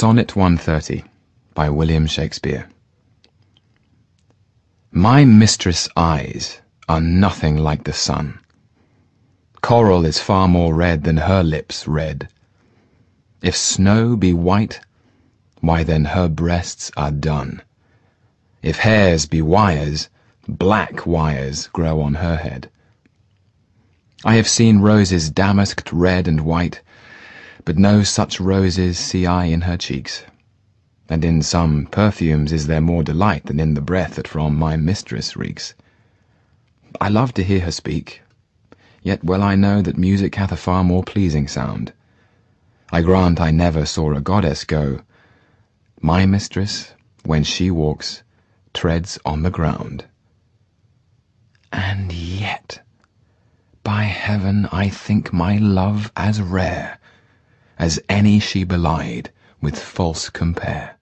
Sonnet 130 by William Shakespeare My mistress' eyes are nothing like the sun. Coral is far more red than her lips red. If snow be white, why then her breasts are dun. If hairs be wires, black wires grow on her head. I have seen roses damasked red and white, but no such roses see I in her cheeks. And in some perfumes is there more delight than in the breath that from my mistress reeks. I love to hear her speak, yet well I know that music hath a far more pleasing sound. I grant I never saw a goddess go. My mistress, when she walks, treads on the ground. And yet by heaven, I think my love as rare As any she belied with false compare.